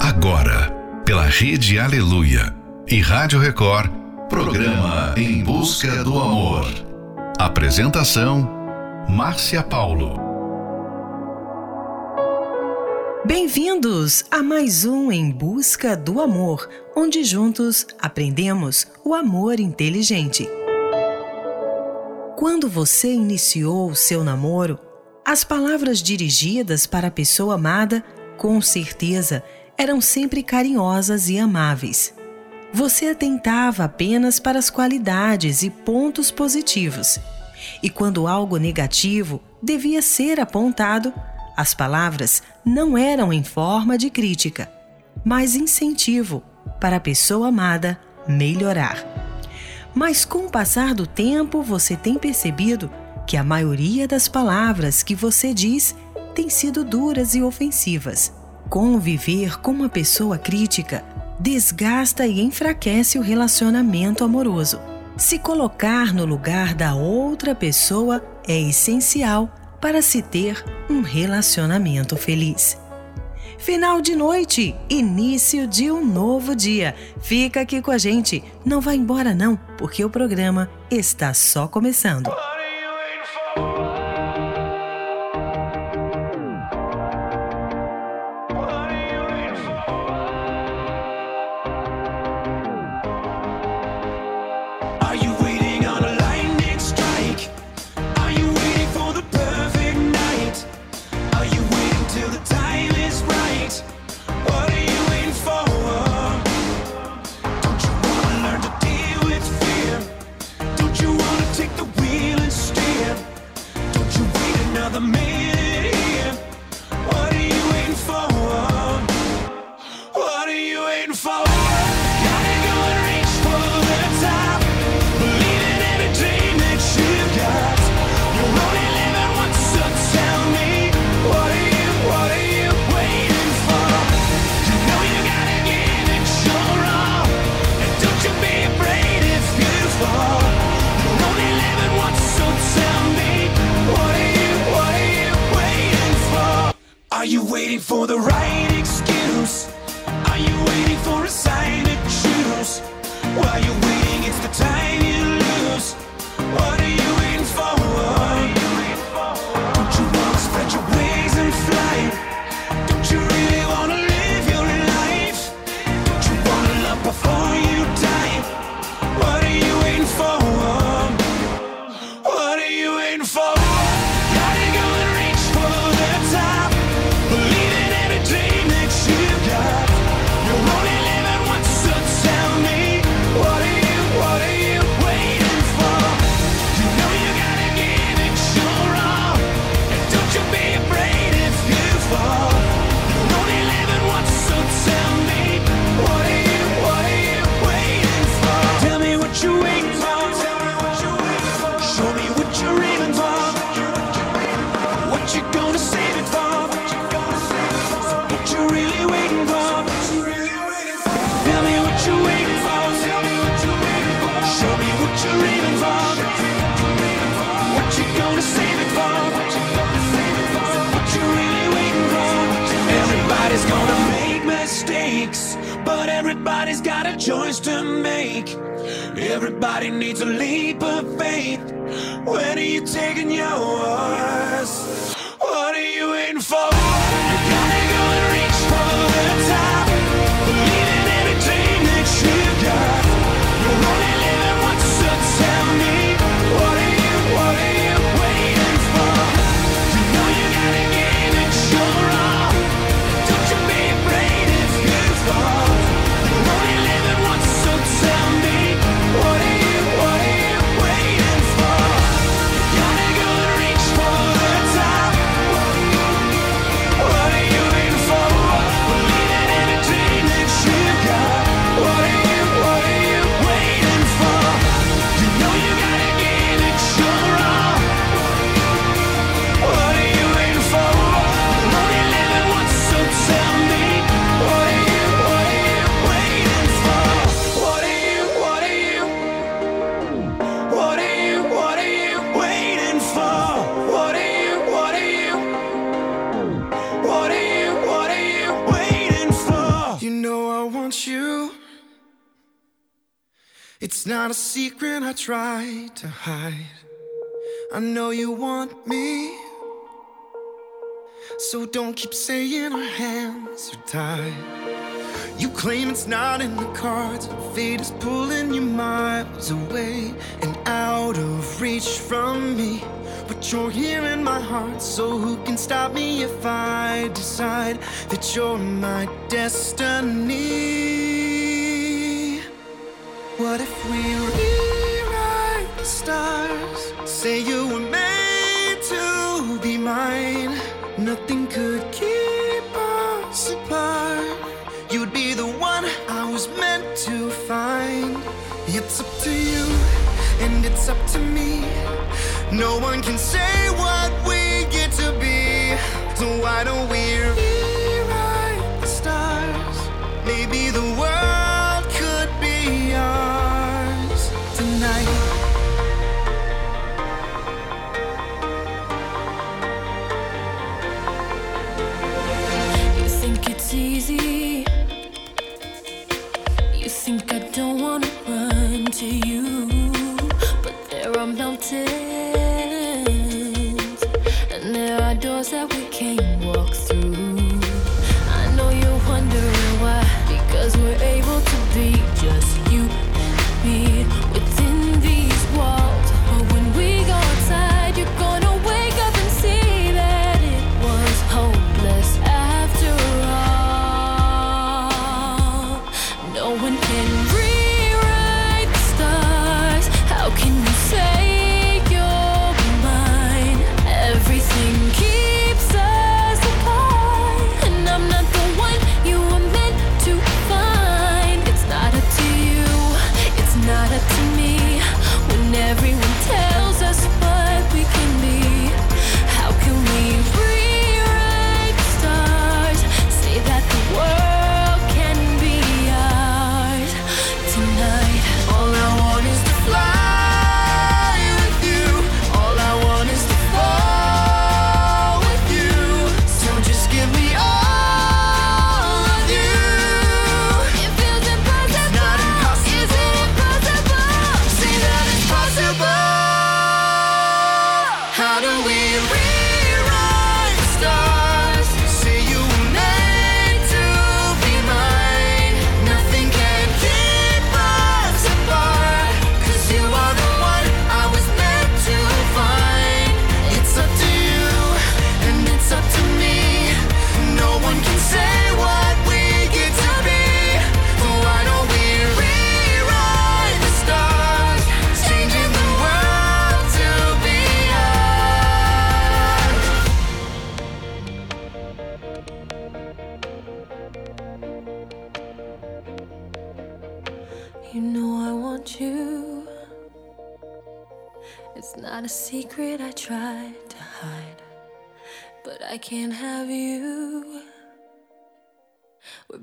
Agora, pela Rede Aleluia e Rádio Record, programa Em Busca do Amor. Apresentação: Márcia Paulo. Bem-vindos a mais um Em Busca do Amor, onde juntos aprendemos o amor inteligente. Quando você iniciou o seu namoro, as palavras dirigidas para a pessoa amada, com certeza, eram sempre carinhosas e amáveis. Você atentava apenas para as qualidades e pontos positivos. E quando algo negativo devia ser apontado, as palavras não eram em forma de crítica, mas incentivo para a pessoa amada melhorar. Mas com o passar do tempo, você tem percebido que a maioria das palavras que você diz tem sido duras e ofensivas. Conviver com uma pessoa crítica desgasta e enfraquece o relacionamento amoroso. Se colocar no lugar da outra pessoa é essencial para se ter um relacionamento feliz. Final de noite, início de um novo dia. Fica aqui com a gente, não vá embora não, porque o programa está só começando. Everybody's got a choice to make. Everybody needs a leap of faith. When are you taking yours? What are you in for? It's not a secret I try to hide. I know you want me. So don't keep saying our hands are tied. You claim it's not in the cards. Fate is pulling you miles away and out of reach from me. But you're here in my heart, so who can stop me if I decide that you're my destiny? What if we rewrite the stars? Say you were made to be mine. Nothing could keep us apart. You'd be the one I was meant to find. It's up to you, and it's up to me. No one can say what we get to be. So why don't we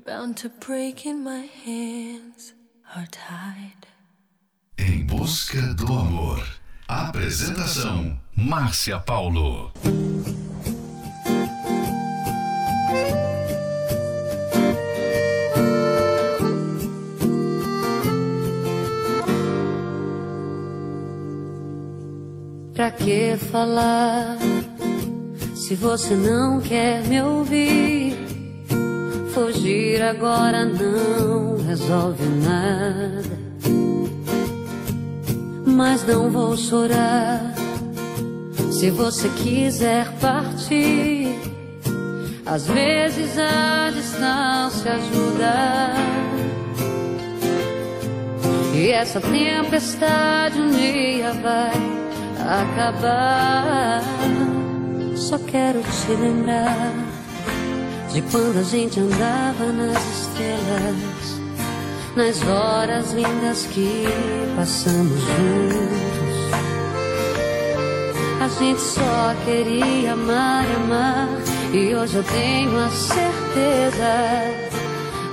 bound to break and my hands are tied. Em busca do amor. Apresentação: Márcia Paulo. Pra que falar se você não quer me ouvir? Fugir agora não resolve nada. Mas não vou chorar se você quiser partir. Às vezes a distância ajuda. E essa tempestade um dia vai acabar. Só quero te lembrar de quando a gente andava nas estrelas, nas horas lindas que passamos juntos. A gente só queria amar e amar, e hoje eu tenho a certeza.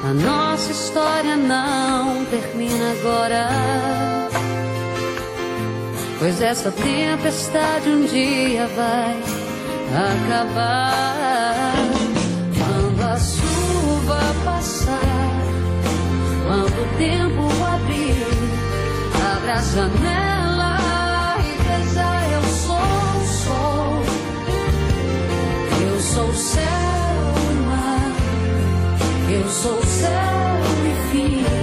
A nossa história não termina agora. Pois essa tempestade um dia vai acabar. o tempo abriu. Abra a janela e veja, eu sou o sol. Eu sou o céu e o mar. Eu sou o céu e fim.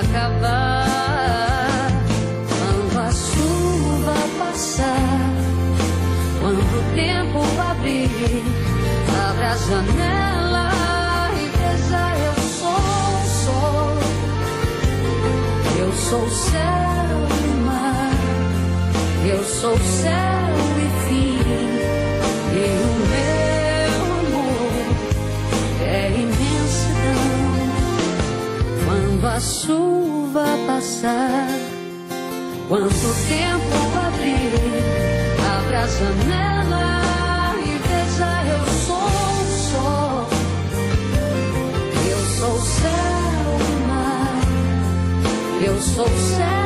acabar. Quando a chuva passar, quando o tempo abrir, abre a janela e veja, eu sou o sol. Eu sou o céu e mar. Eu sou o céu chuva passar, quando o tempo abrir, abra a janela e veja, eu sou o sol. Eu sou o céu e mar. Eu sou o céu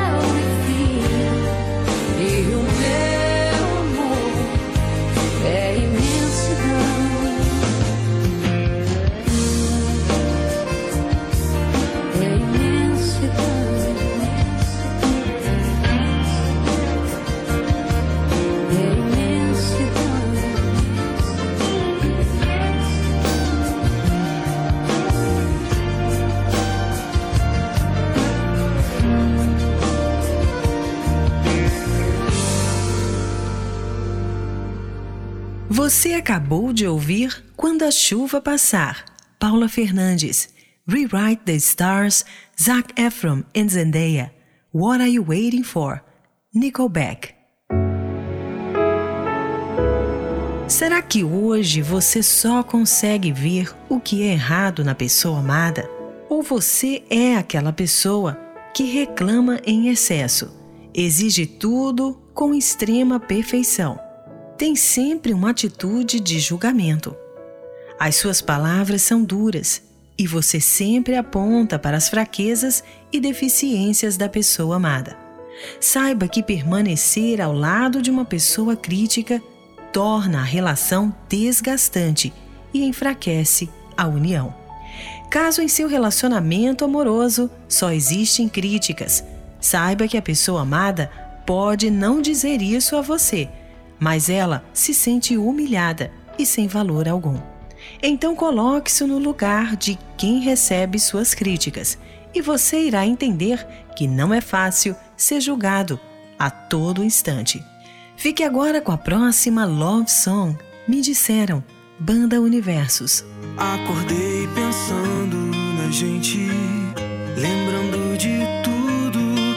Você acabou de ouvir Quando a Chuva Passar, Paula Fernandes, Rewrite the Stars, Zac Efron and Zendaya, What Are You Waiting For, Nickelback. Será que hoje você só consegue ver o que é errado na pessoa amada? Ou você é aquela pessoa que reclama em excesso, exige tudo com extrema perfeição? Tem sempre uma atitude de julgamento. As suas palavras são duras e você sempre aponta para as fraquezas e deficiências da pessoa amada. Saiba que permanecer ao lado de uma pessoa crítica torna a relação desgastante e enfraquece a união. Caso em seu relacionamento amoroso só existem críticas, saiba que a pessoa amada pode não dizer isso a você mas ela se sente humilhada e sem valor algum. Então coloque-se no lugar de quem recebe suas críticas e você irá entender que não é fácil ser julgado a todo instante. Fique agora com a próxima Love Song. Me disseram, Banda Universos. Acordei pensando na gente, lembrando de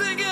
I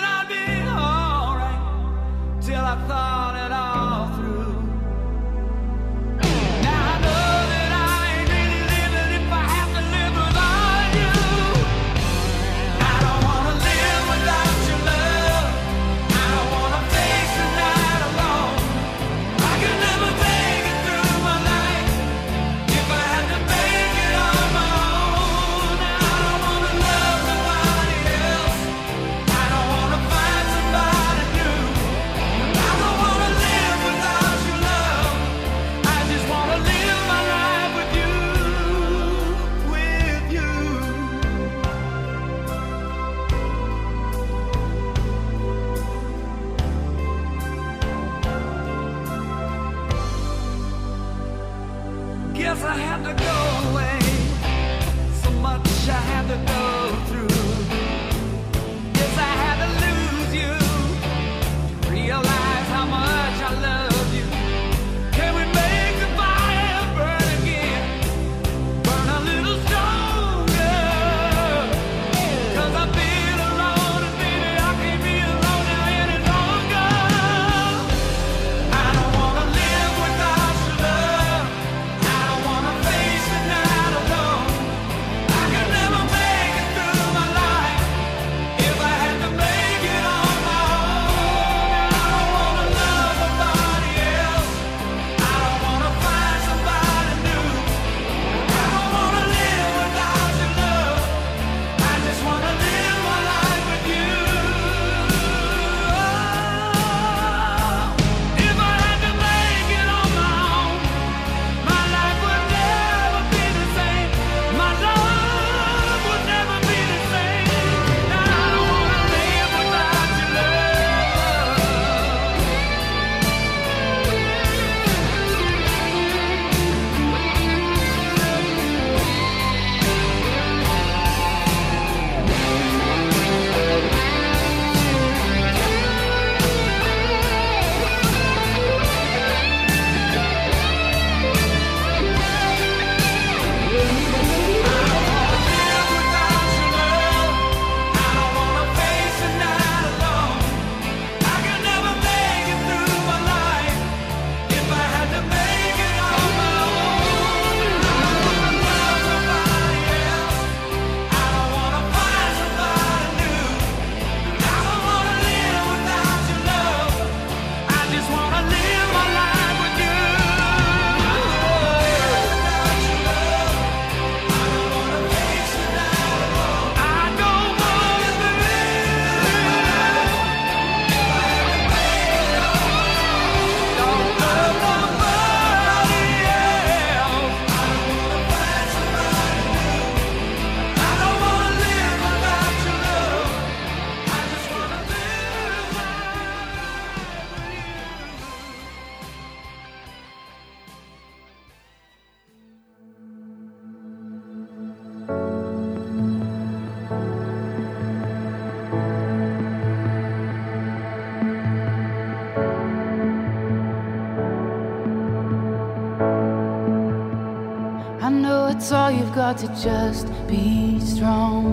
just be strong.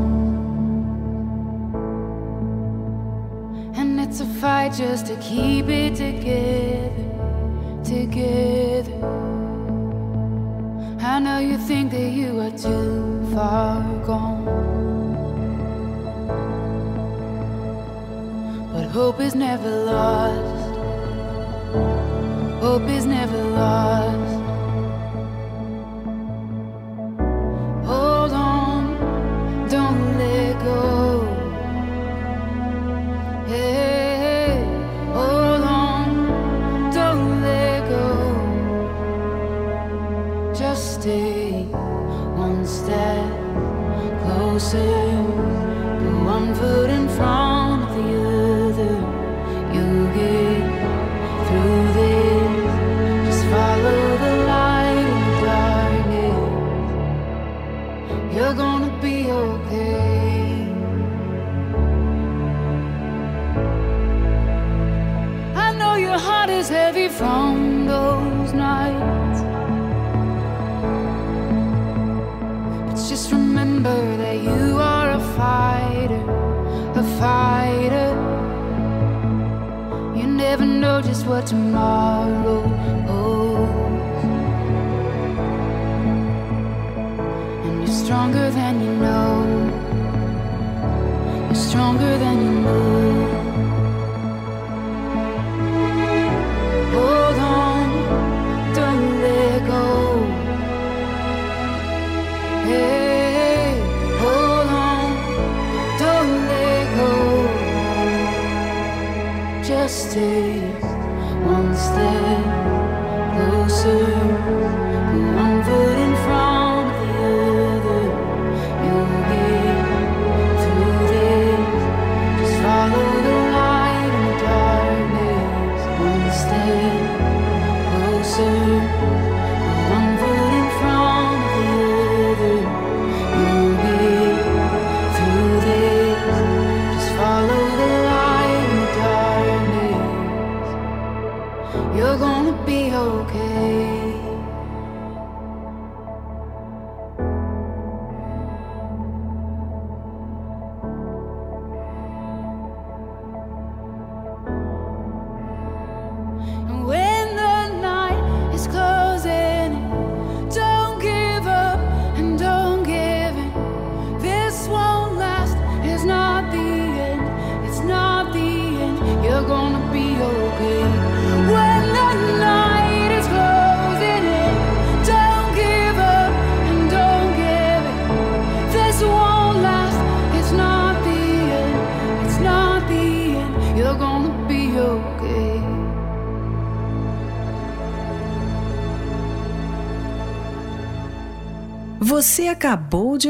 And it's a fight just to keep it together, together. I know you think that you are too far gone. But hope is never lost. Hope is never lost. for tomorrow. Closer.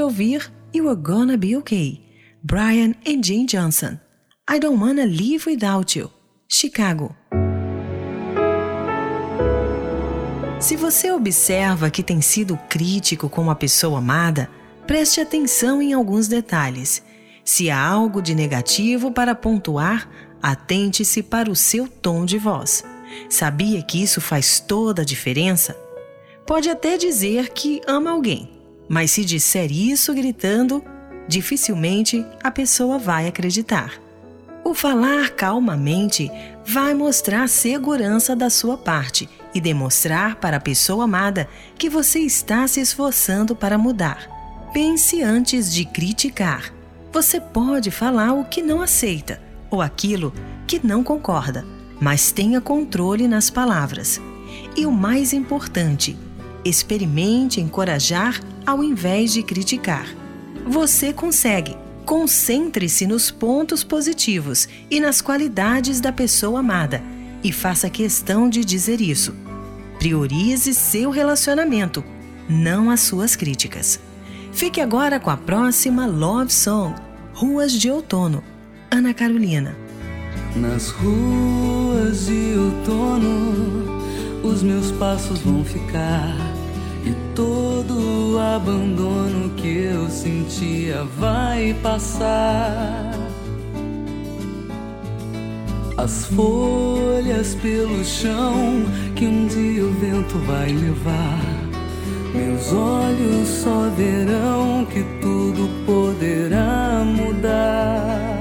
Ouvir You Are Gonna Be Okay, Brian and Jane Johnson. I Don't Wanna Live Without You, Chicago. Se você observa que tem sido crítico com uma pessoa amada, preste atenção em alguns detalhes. Se há algo de negativo para pontuar, atente-se para o seu tom de voz. Sabia que isso faz toda a diferença? Pode até dizer que ama alguém, mas se disser isso gritando, dificilmente a pessoa vai acreditar. O falar calmamente vai mostrar segurança da sua parte e demonstrar para a pessoa amada que você está se esforçando para mudar. Pense antes de criticar. Você pode falar o que não aceita ou aquilo que não concorda, mas tenha controle nas palavras. E o mais importante, experimente encorajar ao invés de criticar. Você consegue. Concentre-se nos pontos positivos e nas qualidades da pessoa amada e faça questão de dizer isso. Priorize seu relacionamento, não as suas críticas. Fique agora com a próxima Love Song, Ruas de Outono, Ana Carolina. Nas ruas de outono, os meus passos vão ficar. E todo o abandono que eu sentia vai passar. As folhas pelo chão que um dia o vento vai levar. Meus olhos só verão que tudo poderá mudar.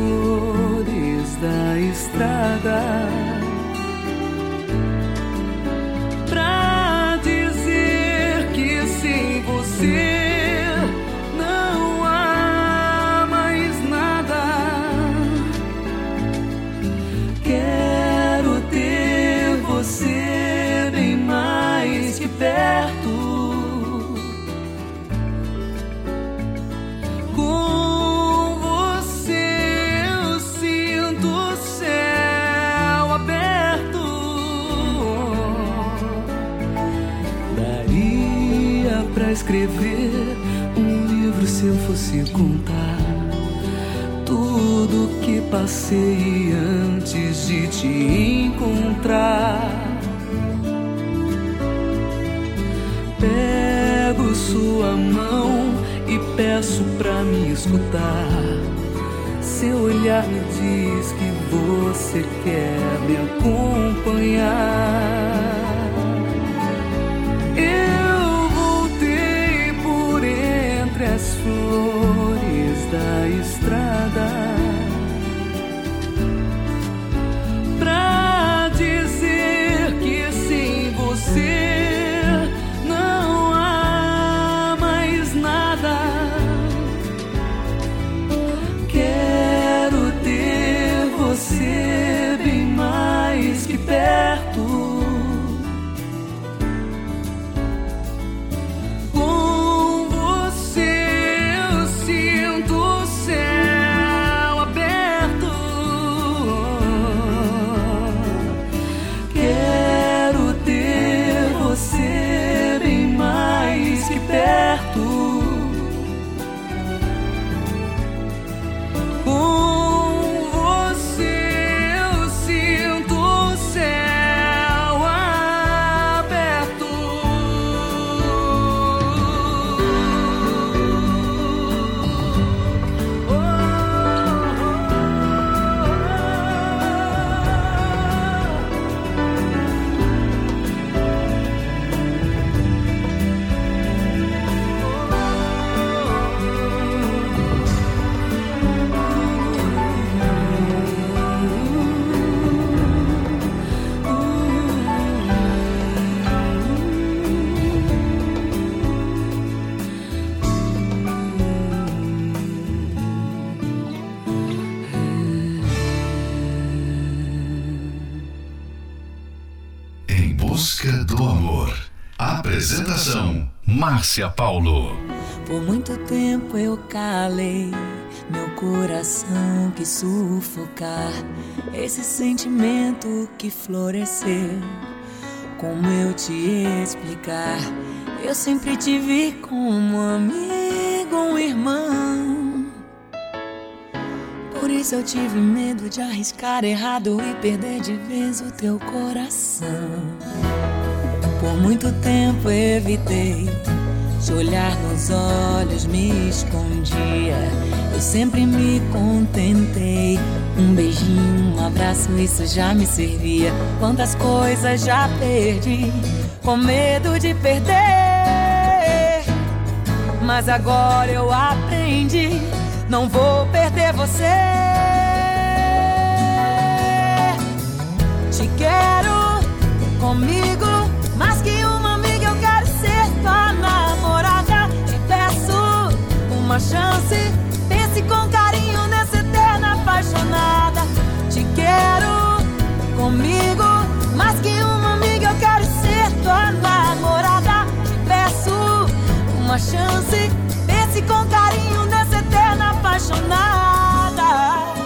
Flores da estrada. Pra dizer que sem você Escrever um livro se eu fosse contar tudo que passei antes de te encontrar. Pego sua mão e peço pra me escutar. Seu olhar me diz que você quer me acompanhar. As flores da estrada. Márcia Paulo. Por muito tempo eu calei meu coração que sufocar esse sentimento que floresceu. Como eu te explicar? Eu sempre te vi como amigo, um irmão. Por isso eu tive medo de arriscar errado e perder de vez o teu coração. Por muito tempo evitei te olhar nos olhos, me escondia. Eu sempre me contentei. Um beijinho, um abraço, isso já me servia. Quantas coisas já perdi, com medo de perder. Mas agora eu aprendi, não vou perder você. Te quero comigo, mais que uma amiga, eu quero ser tua namorada. Te peço uma chance, pense com carinho nessa eterna apaixonada. Te quero comigo, mais que uma amiga, eu quero ser tua namorada. Te peço uma chance, pense com carinho nessa eterna apaixonada.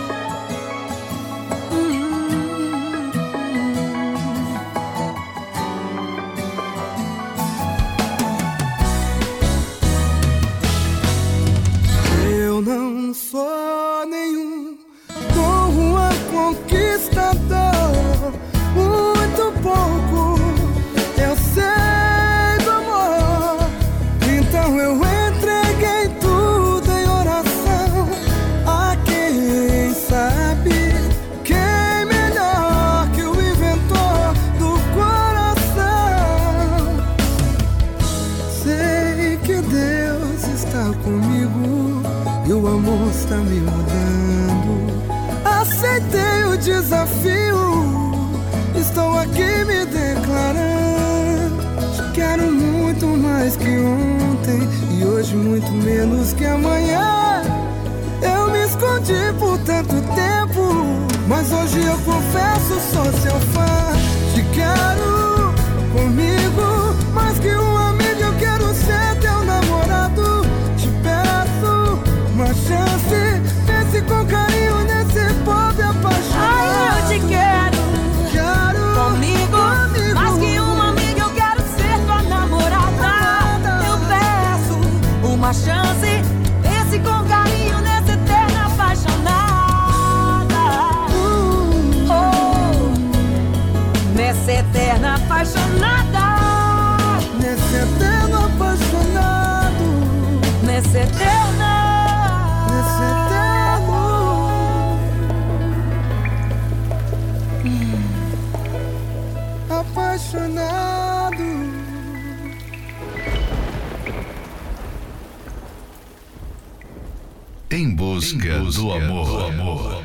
Em busca, do amor.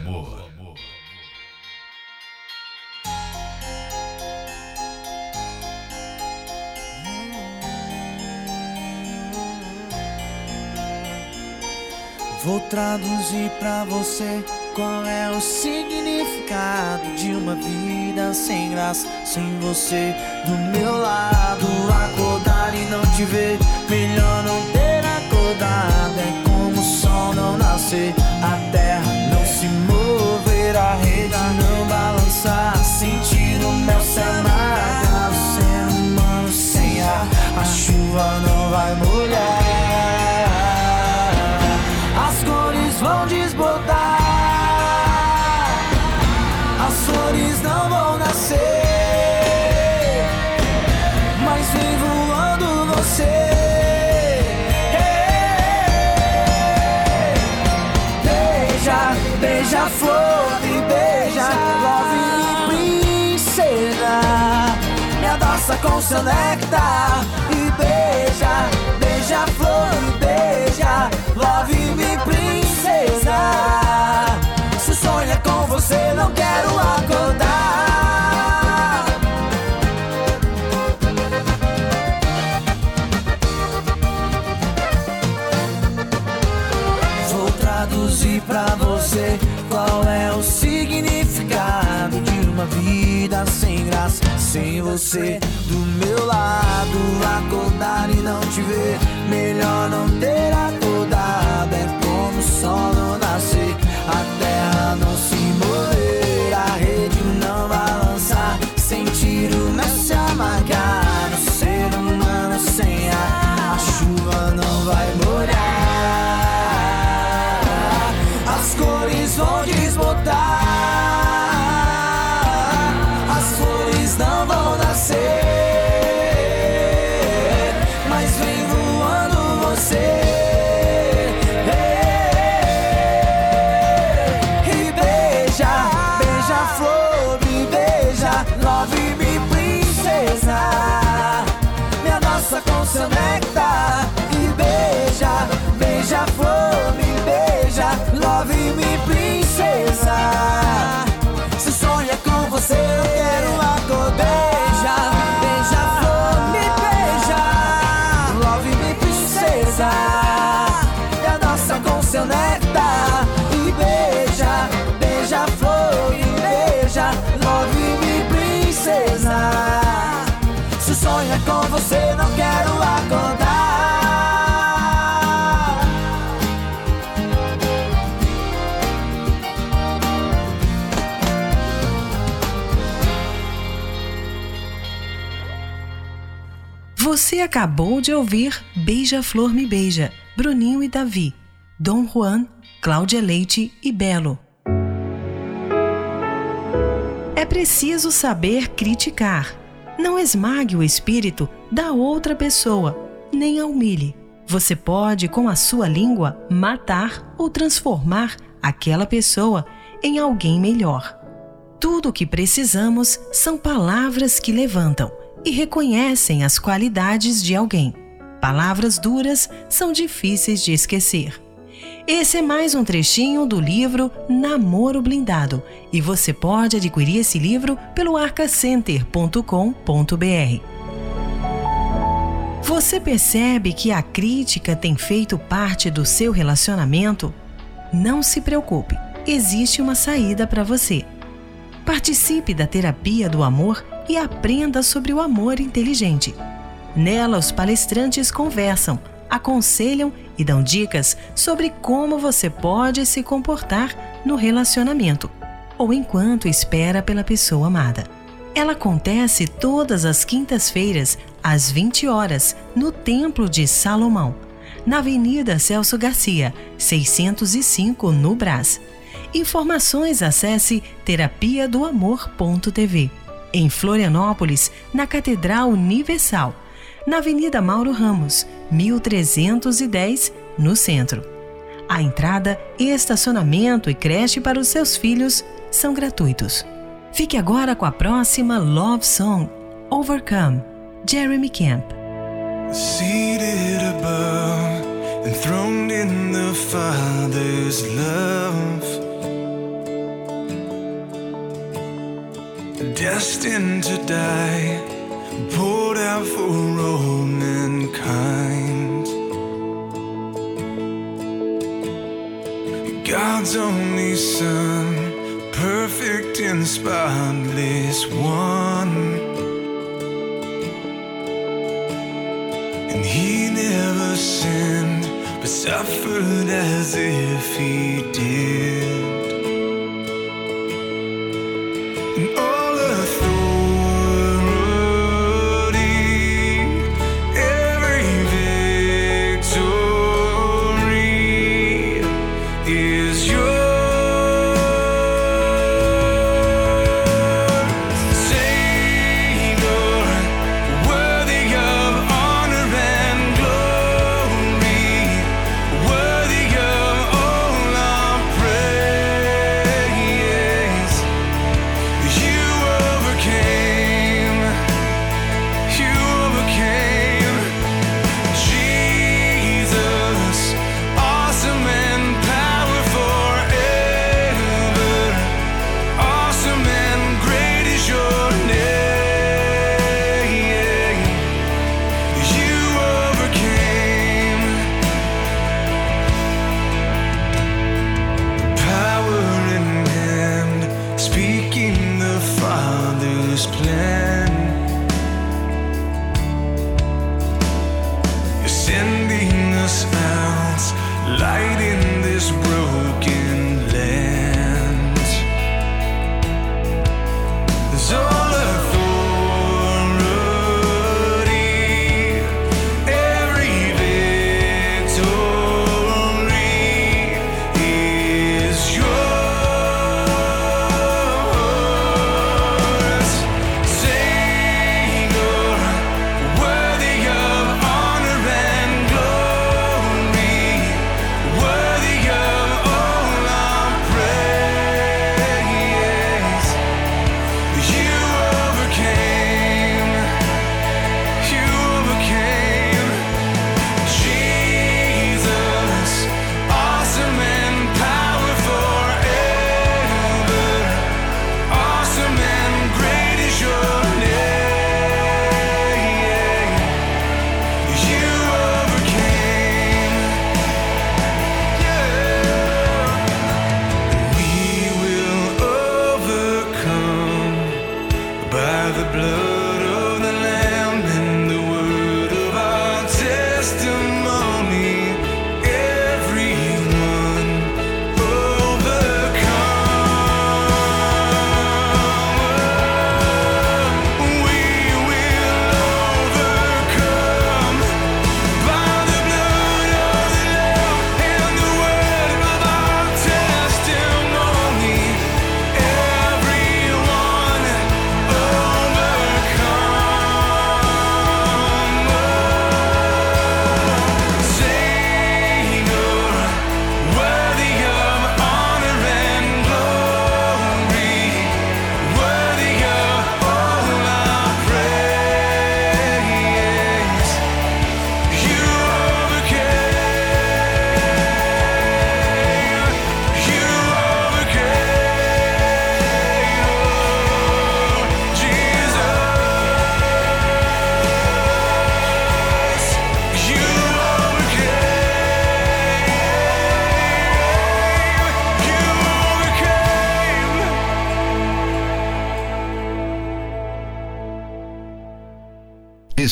Vou traduzir pra você qual é o significado de uma vida sem graça, sem você do meu lado. Acordar e não te ver, melhor não ter acordado. É não nascer, a terra não se mover, a rede não balançar. Sentir o mel se amargar, o ser humano sem ar, a chuva não vai molhar. Com seu néctar e beija, beija a flor e beija, love me princesa. Se sonha com você, não quero acordar. Vou traduzir pra você qual é o significado uma vida sem graça, sem você do meu lado. Acordar e não te ver, melhor não ter acordado. É como o sol não nascer, a terra não se néctar e beija, beija a flor, me beija, love me princesa. Se sonha com você, eu quero acordar. Beija, beija a flor, me beija, love me princesa. Me abraça com seu néctar e beija, beija a flor e beija, love me princesa. Se sonha com você, não quero acordar. Você acabou de ouvir Beija-Flor Me Beija, Bruninho e Davi, Dom Juan, Cláudia Leite e Belo. É preciso saber criticar. Não esmague o espírito da outra pessoa, nem a humilhe. Você pode, com a sua língua, matar ou transformar aquela pessoa em alguém melhor. Tudo o que precisamos são palavras que levantam e reconhecem as qualidades de alguém. Palavras duras são difíceis de esquecer. Esse é mais um trechinho do livro Namoro Blindado e você pode adquirir esse livro pelo arcacenter.com.br. Você percebe que a crítica tem feito parte do seu relacionamento? Não se preocupe, existe uma saída para você. Participe da terapia do amor e aprenda sobre o amor inteligente. Nela, os palestrantes conversam, aconselham e dão dicas sobre como você pode se comportar no relacionamento ou enquanto espera pela pessoa amada. Ela acontece todas as quintas-feiras, às 20 horas, no Templo de Salomão, na Avenida Celso Garcia, 605, no Brás. Informações acesse terapia do amor.tv. Em Florianópolis, na Catedral Universal na Avenida Mauro Ramos, 1310, no centro. A entrada, estacionamento e creche para os seus filhos são gratuitos. Fique agora com a próxima Love Song, Overcome, Jeremy Camp. Seated above, enthroned in the Father's love, destined to die. poured out for all mankind. God's only Son, perfect and spotless one. And he never sinned, but suffered as if he did.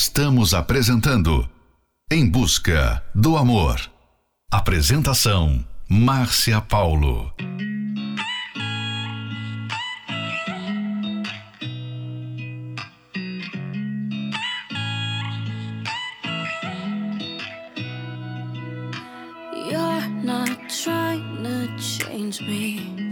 Estamos apresentando Em Busca do Amor. Apresentação: Márcia Paulo. You're not trying to change me.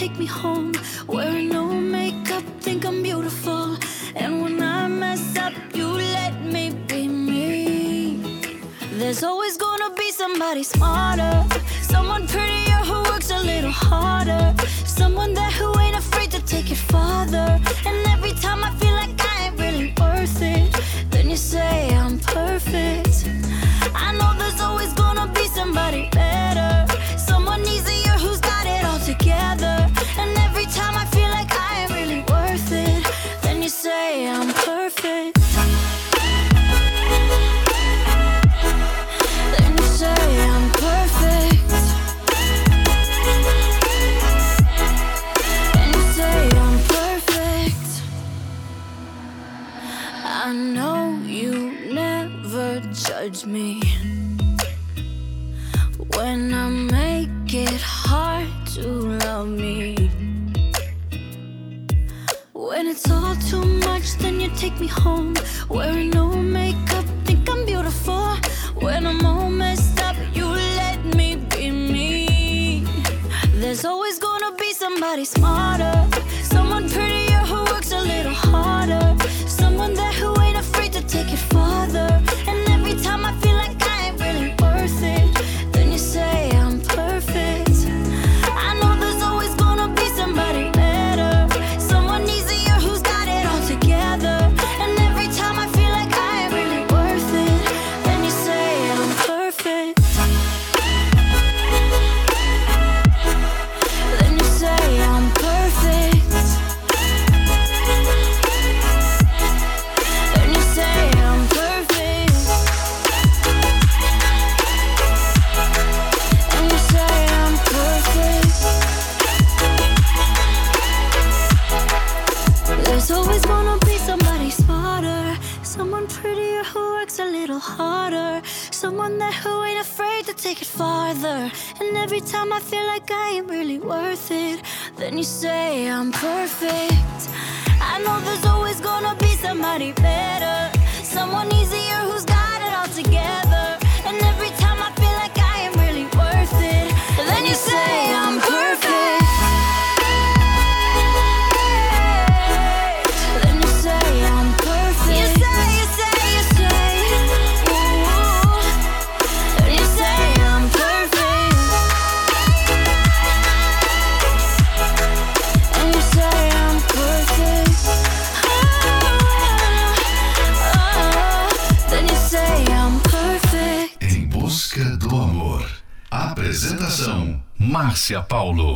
take me home. Where Márcia Paulo.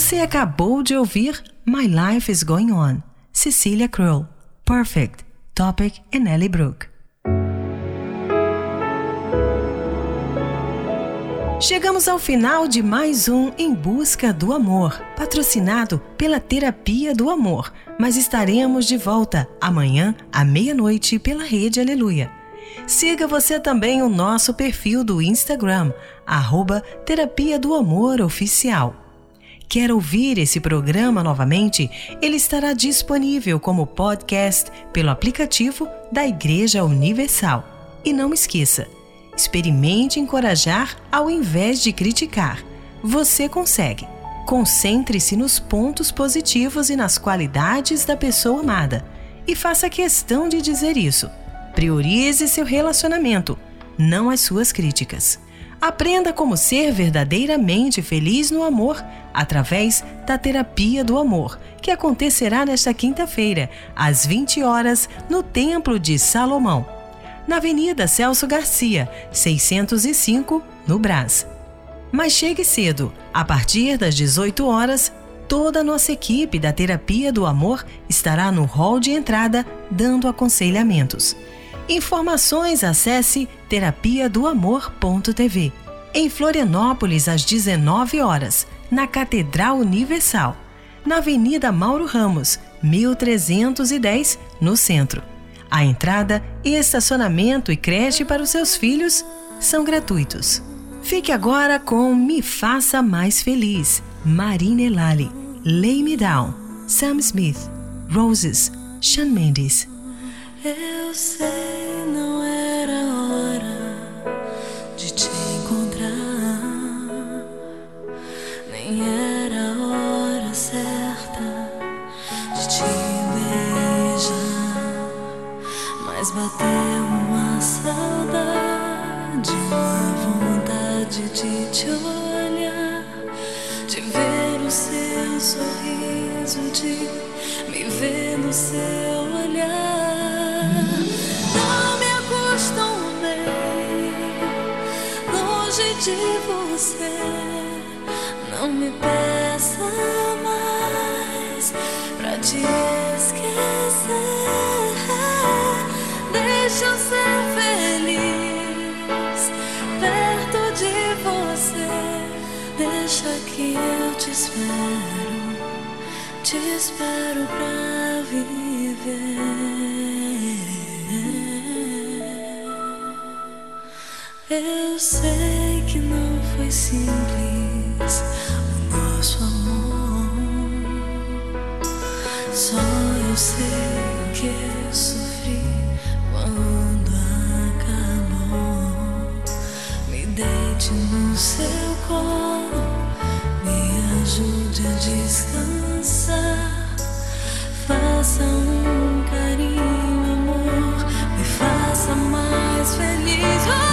Você acabou de ouvir My Life is Going On, Cecilia Krull, Perfect, Topic e Nelly Brook. Chegamos ao final de mais um Em Busca do Amor, patrocinado pela Terapia do Amor, mas estaremos de volta amanhã à meia-noite pela Rede Aleluia. Siga você também o nosso perfil do Instagram, arroba Terapia do Amor Oficial. Quer ouvir esse programa novamente? Ele estará disponível como podcast pelo aplicativo da Igreja Universal. E não esqueça, Experimente encorajar ao invés de criticar. Você consegue. Concentre-se nos pontos positivos e nas qualidades da pessoa amada. E faça questão de dizer isso. Priorize seu relacionamento, não as suas críticas. Aprenda como ser verdadeiramente feliz no amor através da terapia do amor, que acontecerá nesta quinta-feira, às 20 horas, no Templo de Salomão na Avenida Celso Garcia, 605, no Brás. Mas chegue cedo. A partir das 18 horas, toda a nossa equipe da Terapia do Amor estará no hall de entrada dando aconselhamentos. Informações acesse terapia do amor.tv. Em Florianópolis às 19 horas, na Catedral Universal, na Avenida Mauro Ramos, 1310, no centro. A entrada estacionamento e creche para os seus filhos são gratuitos. Fique agora com Me Faça Mais Feliz, Marina Elali, Lay Me Down, Sam Smith, Roses, Sean Mendes. Eu sei, não era hora de te encontrar, nem era hora certa de te beijar, mas bateu uma saudade, uma vontade de te olhar, de ver o seu sorriso, de me ver no seu olhar. De você. Não me peça mais pra te esquecer. Deixa eu ser feliz perto de você. Deixa que eu te espero, te espero pra viver. Eu sei simples o nosso amor. Só eu sei que eu sofri quando acabou. Me deite no seu colo, me ajude a descansar. Faça um carinho, amor, me faça mais feliz.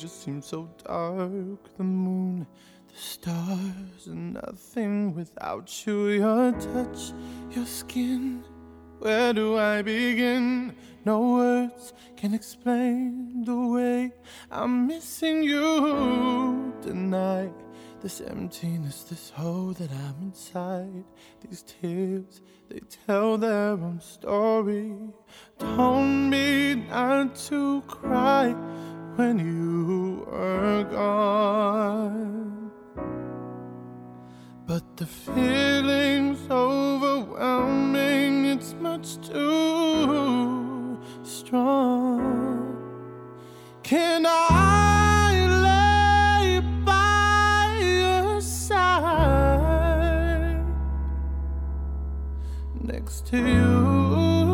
just seem so dark. The moon, the stars, and nothing without you. Your touch, your skin. Where do I begin? No words can explain the way I'm missing you tonight. This emptiness, this hole that I'm inside. These tears, they tell their own story. Told me not to cry when you are gone. But the feeling's overwhelming, it's much too strong. Can I lay by your side next to you?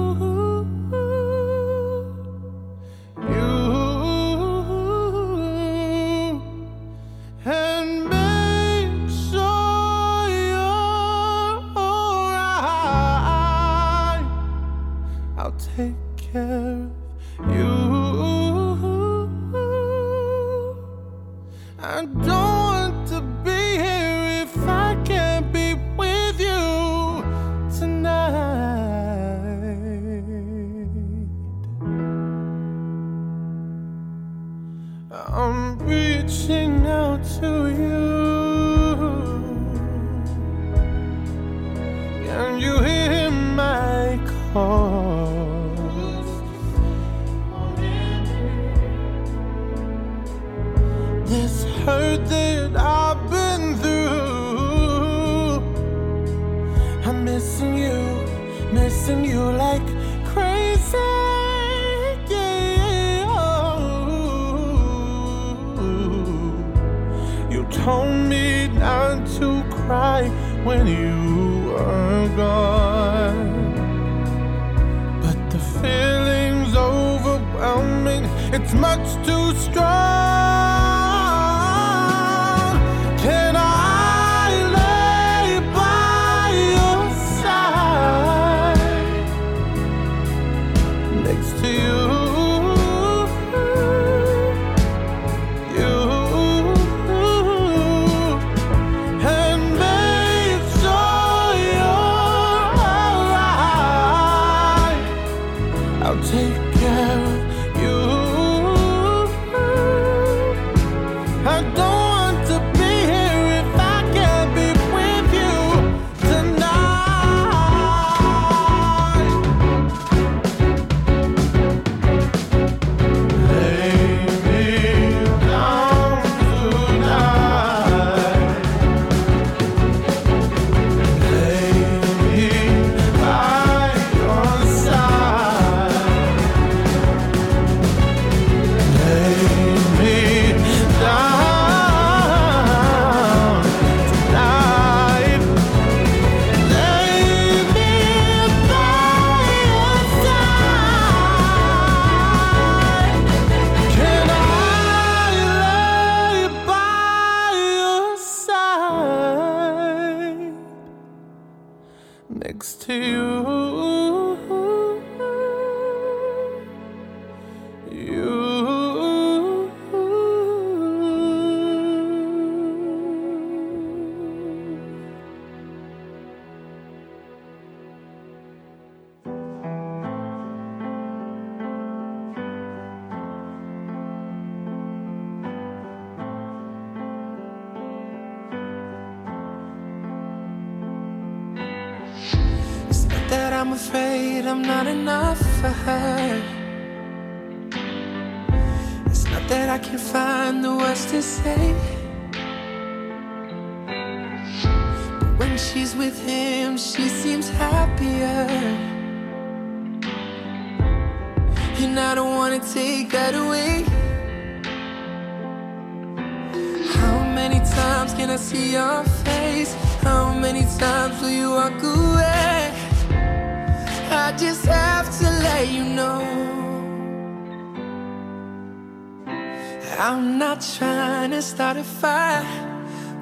I'm not trying to start a fire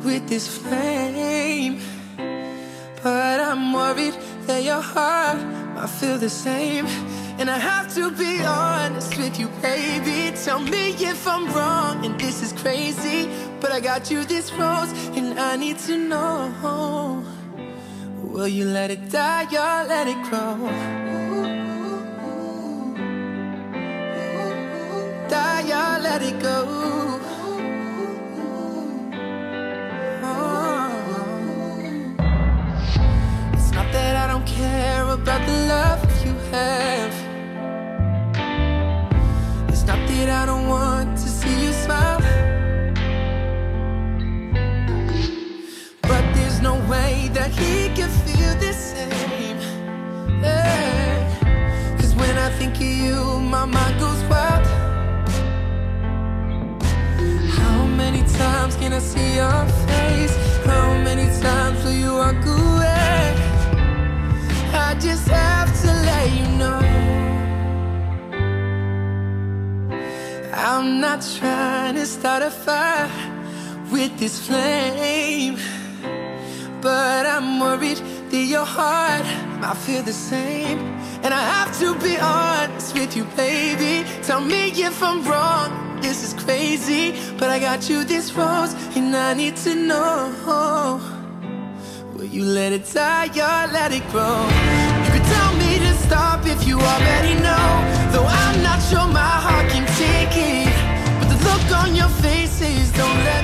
with this flame But I'm worried that your heart might feel the same. And I have to be honest with you, baby. Tell me if I'm wrong and this is crazy But I got you this rose and I need to know. Will you let it die or let it grow? Let it go? Oh. It's not that I don't care about the love you have. It's not that I don't want to see you smile. But there's no way that he can feel the same. Yeah. Cause when I think of you, my mind goes times can I see your face? How many times will you walk away? I just have to let you know. I'm not trying to start a fire with this flame. But I'm worried that your heart might feel the same. And I have to be honest with you, baby. Tell me if I'm wrong. This is crazy. But I got you this rose, and I need to know. Will you let it die or let it grow? You could tell me to stop if you already know. Though I'm not sure my heart can take it. But the look on your face says, don't let me